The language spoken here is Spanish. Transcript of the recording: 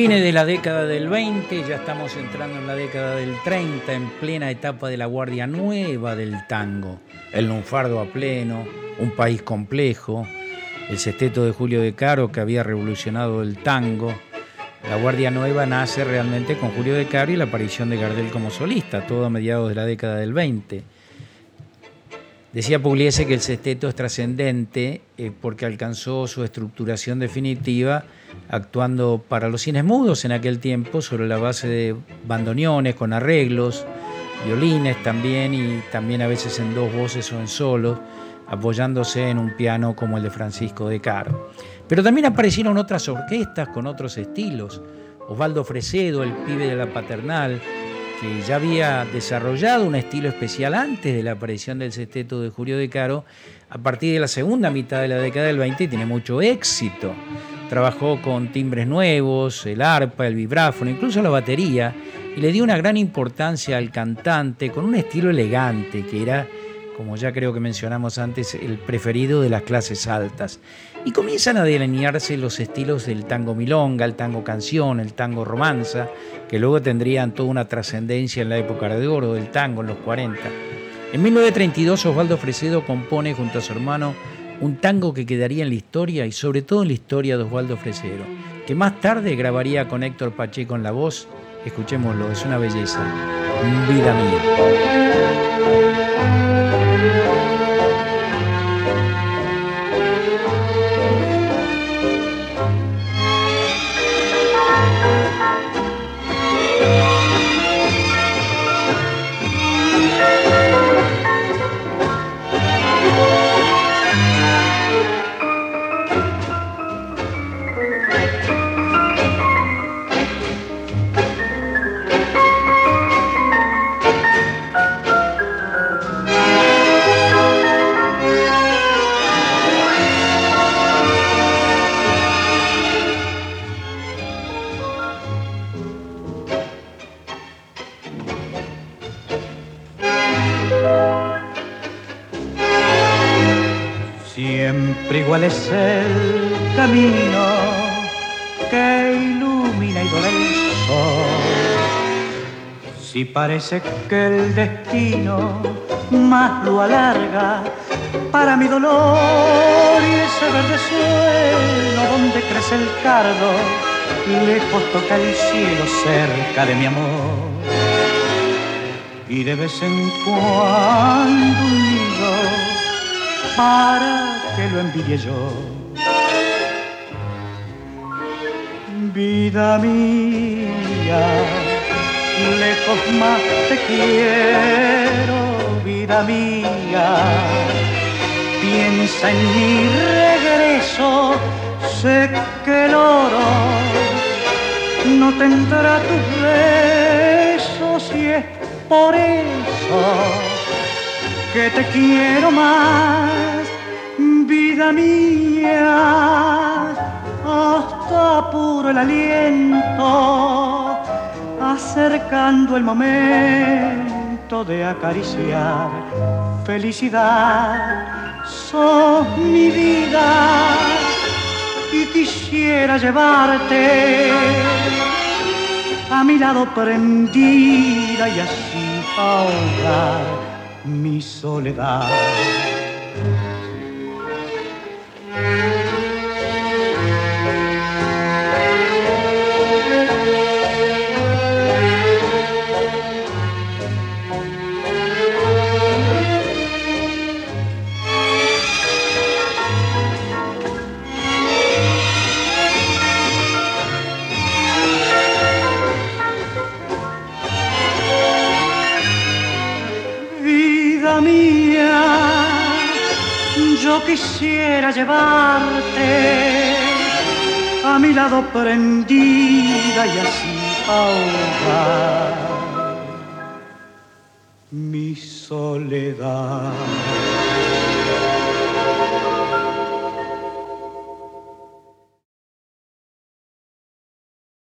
Fines de la década del 20, ya estamos entrando en la década del 30, en plena etapa de la guardia nueva del tango. El lunfardo a pleno, un país complejo, el sexteto de Julio de Caro que había revolucionado el tango. La Guardia Nueva nace realmente con Julio de Caro y la aparición de Gardel como solista, todo a mediados de la década del 20. Decía Pugliese que el sexteto es trascendente eh, porque alcanzó su estructuración definitiva actuando para los cines mudos en aquel tiempo sobre la base de bandoneones con arreglos, violines también y también a veces en dos voces o en solos, apoyándose en un piano como el de Francisco de Caro. Pero también aparecieron otras orquestas con otros estilos. Osvaldo Fresedo, el pibe de la paternal, que ya había desarrollado un estilo especial antes de la aparición del sexteto de Julio de Caro, a partir de la segunda mitad de la década del 20 tiene mucho éxito. Trabajó con timbres nuevos, el arpa, el vibráfono, incluso la batería, y le dio una gran importancia al cantante con un estilo elegante que era, como ya creo que mencionamos antes, el preferido de las clases altas. Y comienzan a delinearse los estilos del tango milonga, el tango canción, el tango romanza, que luego tendrían toda una trascendencia en la época de oro del tango, en los 40. En 1932 Osvaldo Fresedo compone junto a su hermano un tango que quedaría en la historia y sobre todo en la historia de Osvaldo Fresedo, que más tarde grabaría con Héctor Pacheco en la voz. Escuchémoslo, es una belleza. Vida mía. ¿Cuál es el camino que ilumina y duele el sol? Si parece que el destino más lo alarga para mi dolor y ese verde suelo donde crece el cardo, lejos toca el cielo cerca de mi amor. Y de vez en cuando unido para que lo envidie yo. Vida mía, lejos más te quiero, vida mía. Piensa en mi regreso, sé que el oro no tendrá tus besos y es por eso que te quiero más vida mía, hasta apuro el aliento, acercando el momento de acariciar felicidad. Sos mi vida y quisiera llevarte a mi lado prendida y así ahogar mi soledad. Quisiera llevarte a mi lado prendida y así ahogar mi soledad.